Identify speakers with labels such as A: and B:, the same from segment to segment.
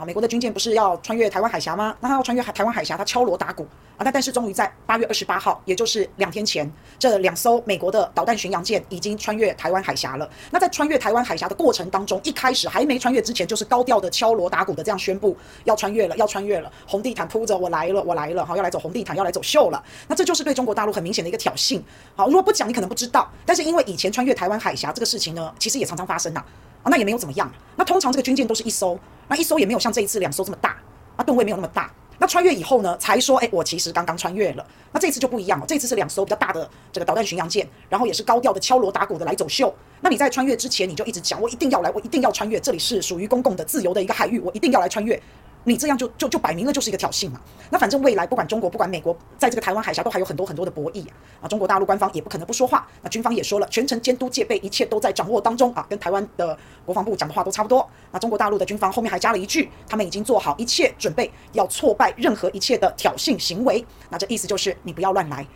A: 啊，美国的军舰不是要穿越台湾海峡吗？那他要穿越海台湾海峡，他敲锣打鼓啊，但但是终于在八月二十八号，也就是两天前，这两艘美国的导弹巡洋舰已经穿越台湾海峡了。那在穿越台湾海峡的过程当中，一开始还没穿越之前，就是高调的敲锣打鼓的这样宣布要穿越了，要穿越了，红地毯铺着，我来了，我来了，好，要来走红地毯，要来走秀了。那这就是对中国大陆很明显的一个挑衅。好，如果不讲，你可能不知道，但是因为以前穿越台湾海峡这个事情呢，其实也常常发生呐。啊，啊那也没有怎么样。那通常这个军舰都是一艘，那一艘也没有像这一次两艘这么大，啊，吨位没有那么大。那穿越以后呢，才说，哎，我其实刚刚穿越了。那这次就不一样了，这次是两艘比较大的这个导弹巡洋舰，然后也是高调的敲锣打鼓的来走秀。那你在穿越之前，你就一直讲，我一定要来，我一定要穿越，这里是属于公共的、自由的一个海域，我一定要来穿越。你这样就就就摆明了就是一个挑衅嘛。那反正未来不管中国不管美国，在这个台湾海峡都还有很多很多的博弈啊。啊，中国大陆官方也不可能不说话。那军方也说了，全程监督戒备，一切都在掌握当中啊。跟台湾的国防部讲的话都差不多。那中国大陆的军方后面还加了一句，他们已经做好一切准备，要挫败任何一切的挑衅行为。那这意思就是你不要乱来。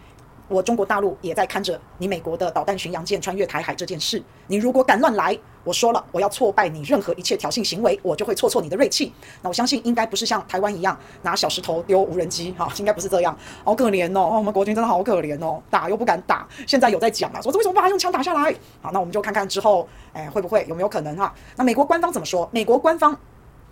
A: 我中国大陆也在看着你美国的导弹巡洋舰穿越台海这件事。你如果敢乱来，我说了，我要挫败你任何一切挑衅行为，我就会挫挫你的锐气。那我相信应该不是像台湾一样拿小石头丢无人机，哈，应该不是这样。好可怜哦，我们国军真的好可怜哦，打又不敢打，现在有在讲了，说这为什么把他用枪打下来？好，那我们就看看之后，哎，会不会有没有可能哈？那美国官方怎么说？美国官方。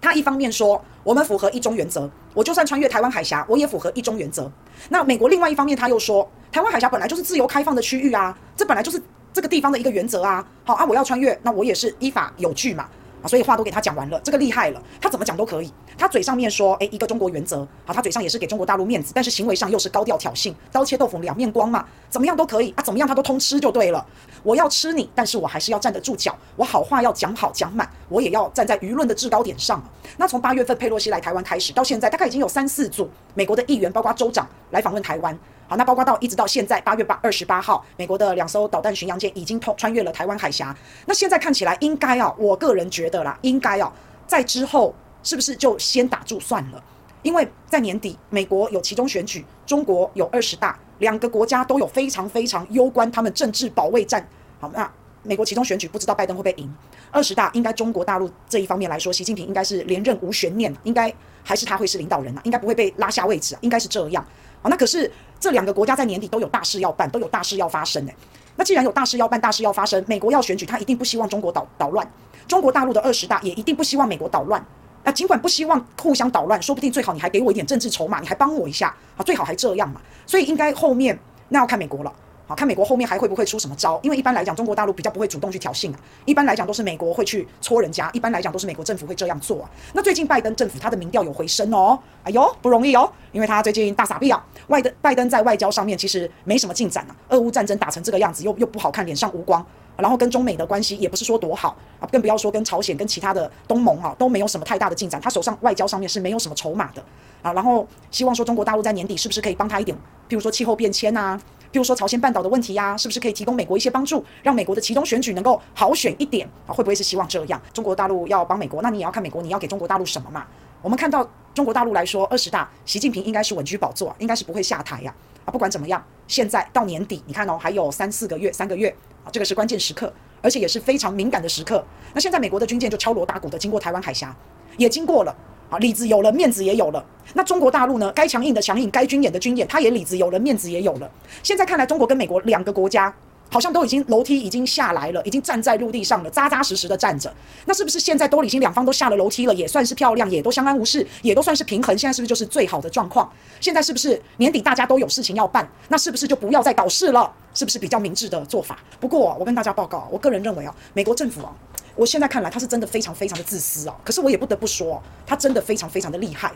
A: 他一方面说我们符合一中原则，我就算穿越台湾海峡，我也符合一中原则。那美国另外一方面他又说，台湾海峡本来就是自由开放的区域啊，这本来就是这个地方的一个原则啊。好啊，我要穿越，那我也是依法有据嘛。啊，所以话都给他讲完了，这个厉害了，他怎么讲都可以。他嘴上面说，诶，一个中国原则，好，他嘴上也是给中国大陆面子，但是行为上又是高调挑衅，刀切豆腐两面光嘛，怎么样都可以啊，怎么样他都通吃就对了。我要吃你，但是我还是要站得住脚，我好话要讲好讲满，我也要站在舆论的制高点上。那从八月份佩洛西来台湾开始，到现在大概已经有三四组美国的议员，包括州长来访问台湾。好，那包括到一直到现在八月八二十八号，美国的两艘导弹巡洋舰已经通穿越了台湾海峡。那现在看起来应该啊，我个人觉得啦，应该啊，在之后是不是就先打住算了？因为在年底，美国有其中选举，中国有二十大，两个国家都有非常非常攸关他们政治保卫战。好，那美国其中选举不知道拜登会不会赢，二十大应该中国大陆这一方面来说，习近平应该是连任无悬念，应该还是他会是领导人啊，应该不会被拉下位置啊，应该是这样。好，那可是这两个国家在年底都有大事要办，都有大事要发生诶。那既然有大事要办，大事要发生，美国要选举，他一定不希望中国捣捣乱；中国大陆的二十大也一定不希望美国捣乱。那尽管不希望互相捣乱，说不定最好你还给我一点政治筹码，你还帮我一下啊，最好还这样嘛。所以应该后面那要看美国了。好，看美国后面还会不会出什么招？因为一般来讲，中国大陆比较不会主动去挑衅啊。一般来讲，都是美国会去戳人家。一般来讲，都是美国政府会这样做啊。那最近拜登政府他的民调有回升哦，哎呦，不容易哦，因为他最近大傻逼啊。外登拜登在外交上面其实没什么进展啊。俄乌战争打成这个样子，又又不好看，脸上无光。然后跟中美的关系也不是说多好啊，更不要说跟朝鲜、跟其他的东盟啊都没有什么太大的进展。他手上外交上面是没有什么筹码的啊。然后希望说中国大陆在年底是不是可以帮他一点，譬如说气候变迁啊。比如说朝鲜半岛的问题呀、是不是可以提供美国一些帮助，让美国的其中选举能够好选一点啊？会不会是希望这样？中国大陆要帮美国，那你也要看美国你要给中国大陆什么嘛？我们看到中国大陆来说，二十大，习近平应该是稳居宝座，应该是不会下台呀。啊，不管怎么样，现在到年底，你看哦，还有三四个月，三个月啊，这个是关键时刻，而且也是非常敏感的时刻。那现在美国的军舰就敲锣打鼓的经过台湾海峡，也经过了。啊，里子有了，面子也有了。那中国大陆呢？该强硬的强硬，该军演的军演，它也里子有了，面子也有了。现在看来，中国跟美国两个国家好像都已经楼梯已经下来了，已经站在陆地上了，扎扎实实的站着。那是不是现在都已经两方都下了楼梯了，也算是漂亮，也都相安无事，也都算是平衡？现在是不是就是最好的状况？现在是不是年底大家都有事情要办？那是不是就不要再搞事了？是不是比较明智的做法？不过我跟大家报告，我个人认为啊，美国政府啊。我现在看来，他是真的非常非常的自私哦。可是我也不得不说，他真的非常非常的厉害。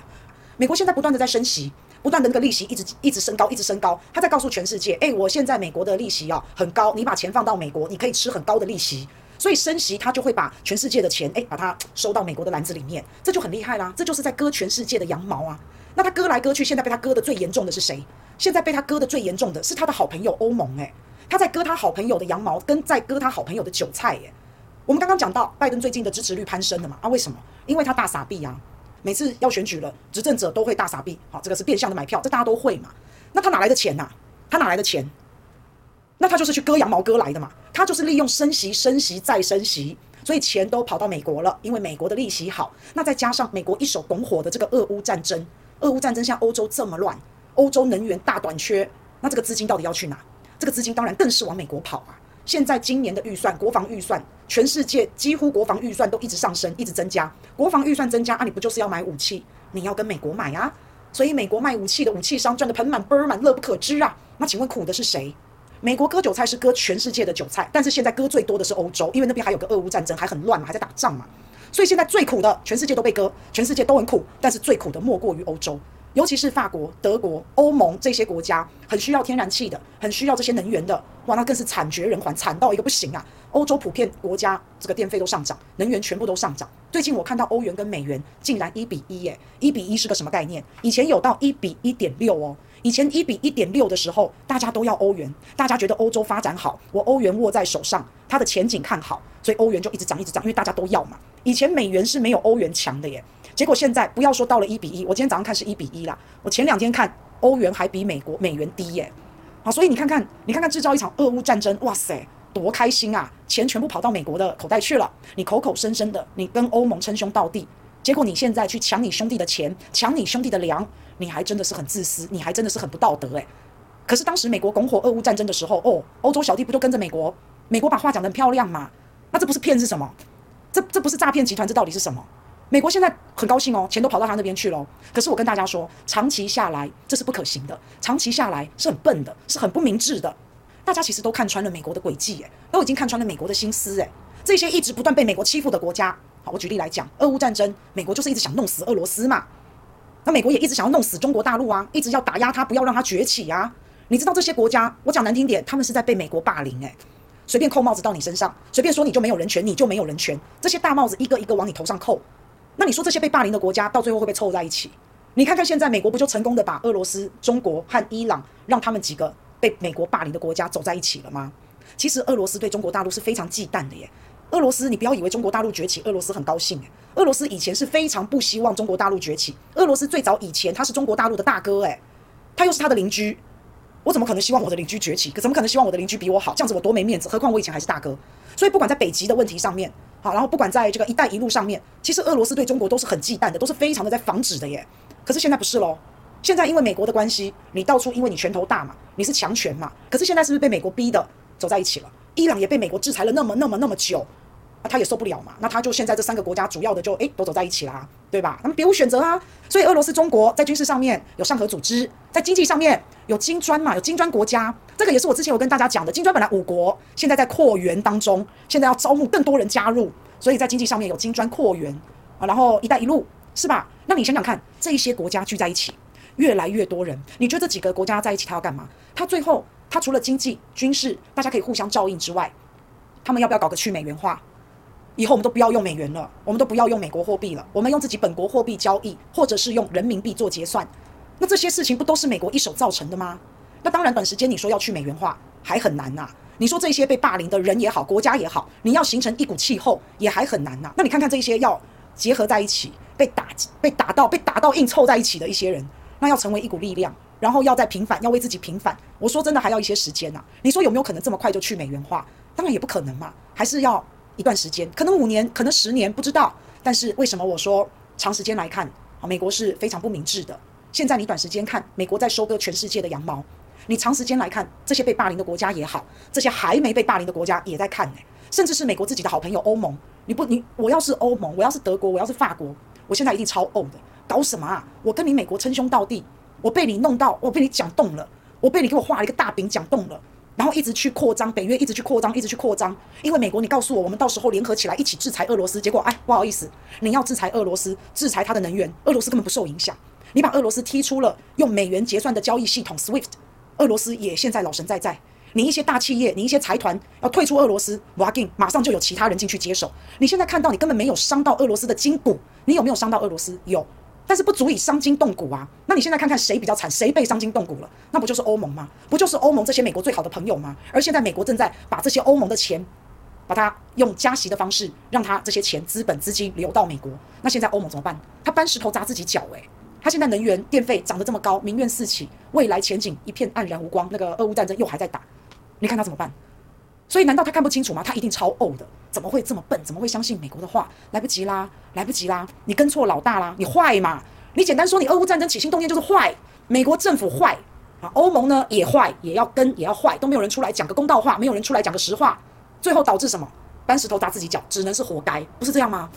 A: 美国现在不断的在升息，不断的那个利息一直一直升高，一直升高。他在告诉全世界，诶，我现在美国的利息啊很高，你把钱放到美国，你可以吃很高的利息。所以升息，他就会把全世界的钱，诶，把它收到美国的篮子里面，这就很厉害啦。这就是在割全世界的羊毛啊。那他割来割去，现在被他割的最严重的是谁？现在被他割的最严重的是他的好朋友欧盟，诶，他在割他好朋友的羊毛，跟在割他好朋友的韭菜，诶。我们刚刚讲到拜登最近的支持率攀升了嘛？啊，为什么？因为他大傻逼呀。每次要选举了，执政者都会大傻逼。好，这个是变相的买票，这大家都会嘛。那他哪来的钱呐？他哪来的钱？那他就是去割羊毛割来的嘛。他就是利用升息、升息再升息，所以钱都跑到美国了，因为美国的利息好。那再加上美国一手拱火的这个俄乌战争，俄乌战争像欧洲这么乱，欧洲能源大短缺，那这个资金到底要去哪？这个资金当然更是往美国跑啊。现在今年的预算，国防预算，全世界几乎国防预算都一直上升，一直增加。国防预算增加啊，你不就是要买武器？你要跟美国买啊。所以美国卖武器的武器商赚得盆满钵满，乐不可支啊。那请问苦的是谁？美国割韭菜是割全世界的韭菜，但是现在割最多的是欧洲，因为那边还有个俄乌战争，还很乱嘛，还在打仗嘛。所以现在最苦的，全世界都被割，全世界都很苦，但是最苦的莫过于欧洲。尤其是法国、德国、欧盟这些国家，很需要天然气的，很需要这些能源的，哇，那更是惨绝人寰，惨到一个不行啊！欧洲普遍国家这个电费都上涨，能源全部都上涨。最近我看到欧元跟美元竟然一比一耶，一比一是个什么概念？以前有到一比一点六哦，以前一比一点六的时候，大家都要欧元，大家觉得欧洲发展好，我欧元握在手上，它的前景看好，所以欧元就一直涨，一直涨，因为大家都要嘛。以前美元是没有欧元强的耶。结果现在不要说到了一比一，我今天早上看是一比一啦。我前两天看欧元还比美国美元低耶，好，所以你看看，你看看制造一场俄乌战争，哇塞，多开心啊！钱全部跑到美国的口袋去了，你口口声声的你跟欧盟称兄道弟，结果你现在去抢你兄弟的钱，抢你兄弟的粮，你还真的是很自私，你还真的是很不道德诶。可是当时美国拱火俄乌战争的时候，哦，欧洲小弟不就跟着美国？美国把话讲得很漂亮嘛？那这不是骗是什么？这这不是诈骗集团？这到底是什么？美国现在很高兴哦，钱都跑到他那边去了。可是我跟大家说，长期下来这是不可行的，长期下来是很笨的，是很不明智的。大家其实都看穿了美国的诡计，诶，都已经看穿了美国的心思，诶。这些一直不断被美国欺负的国家，好，我举例来讲，俄乌战争，美国就是一直想弄死俄罗斯嘛。那美国也一直想要弄死中国大陆啊，一直要打压他，不要让他崛起啊。你知道这些国家，我讲难听点，他们是在被美国霸凌，诶，随便扣帽子到你身上，随便说你就没有人权，你就没有人权，这些大帽子一个一个往你头上扣。那你说这些被霸凌的国家到最后会不会凑在一起？你看看现在美国不就成功的把俄罗斯、中国和伊朗让他们几个被美国霸凌的国家走在一起了吗？其实俄罗斯对中国大陆是非常忌惮的耶。俄罗斯，你不要以为中国大陆崛起，俄罗斯很高兴诶。俄罗斯以前是非常不希望中国大陆崛起。俄罗斯最早以前他是中国大陆的大哥诶，他又是他的邻居，我怎么可能希望我的邻居崛起？可怎么可能希望我的邻居比我好？这样子我多没面子。何况我以前还是大哥，所以不管在北极的问题上面。好，然后不管在这个“一带一路”上面，其实俄罗斯对中国都是很忌惮的，都是非常的在防止的耶。可是现在不是喽，现在因为美国的关系，你到处因为你拳头大嘛，你是强权嘛。可是现在是不是被美国逼的走在一起了？伊朗也被美国制裁了那么那么那么久。他也受不了嘛，那他就现在这三个国家主要的就诶都走在一起啦，对吧？他们别无选择啊。所以俄罗斯、中国在军事上面有上合组织，在经济上面有金砖嘛，有金砖国家。这个也是我之前有跟大家讲的，金砖本来五国，现在在扩员当中，现在要招募更多人加入，所以在经济上面有金砖扩员啊。然后“一带一路”是吧？那你想想看，这一些国家聚在一起，越来越多人，你觉得这几个国家在一起，他要干嘛？他最后他除了经济、军事，大家可以互相照应之外，他们要不要搞个去美元化？以后我们都不要用美元了，我们都不要用美国货币了，我们用自己本国货币交易，或者是用人民币做结算。那这些事情不都是美国一手造成的吗？那当然，短时间你说要去美元化还很难呐。你说这些被霸凌的人也好，国家也好，你要形成一股气候也还很难呐。那你看看这些要结合在一起，被打、被打到、被打到硬凑在一起的一些人，那要成为一股力量，然后要再平反，要为自己平反。我说真的，还要一些时间呐。你说有没有可能这么快就去美元化？当然也不可能嘛，还是要。一段时间，可能五年，可能十年，不知道。但是为什么我说长时间来看，啊，美国是非常不明智的。现在你短时间看，美国在收割全世界的羊毛；你长时间来看，这些被霸凌的国家也好，这些还没被霸凌的国家也在看呢。甚至是美国自己的好朋友欧盟，你不，你我要是欧盟，我要是德国，我要是法国，我现在一定超欧的。搞什么啊？我跟你美国称兄道弟，我被你弄到，我被你讲动了，我被你给我画了一个大饼，讲动了。然后一直去扩张，北约一直去扩张，一直去扩张。因为美国，你告诉我，我们到时候联合起来一起制裁俄罗斯。结果，哎，不好意思，你要制裁俄罗斯，制裁它的能源，俄罗斯根本不受影响。你把俄罗斯踢出了用美元结算的交易系统 SWIFT，俄罗斯也现在老神在在。你一些大企业，你一些财团要退出俄罗斯，哇劲，马上就有其他人进去接手。你现在看到，你根本没有伤到俄罗斯的筋骨，你有没有伤到俄罗斯？有。但是不足以伤筋动骨啊！那你现在看看谁比较惨，谁被伤筋动骨了？那不就是欧盟吗？不就是欧盟这些美国最好的朋友吗？而现在美国正在把这些欧盟的钱，把它用加息的方式，让它这些钱资本资金流到美国。那现在欧盟怎么办？他搬石头砸自己脚诶，他现在能源电费涨得这么高，民怨四起，未来前景一片黯然无光。那个俄乌战争又还在打，你看他怎么办？所以难道他看不清楚吗？他一定超呕的，怎么会这么笨？怎么会相信美国的话？来不及啦，来不及啦！你跟错老大啦，你坏嘛？你简单说，你俄乌战争起心动念就是坏，美国政府坏啊，欧盟呢也坏，也要跟也要坏，都没有人出来讲个公道话，没有人出来讲个实话，最后导致什么？搬石头砸自己脚，只能是活该，不是这样吗？